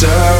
stir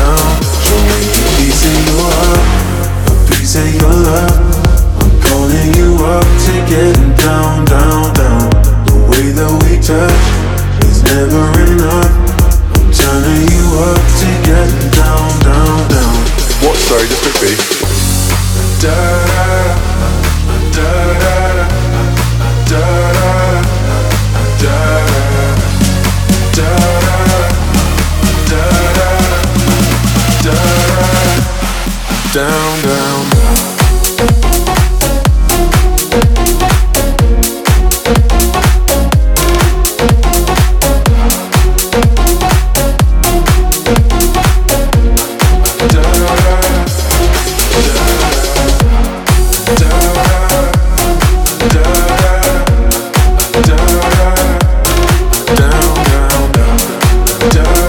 never enough. I'm turning you up to getting down, down, down. What? Sorry, just quickly. Da da da da da da da da da. done.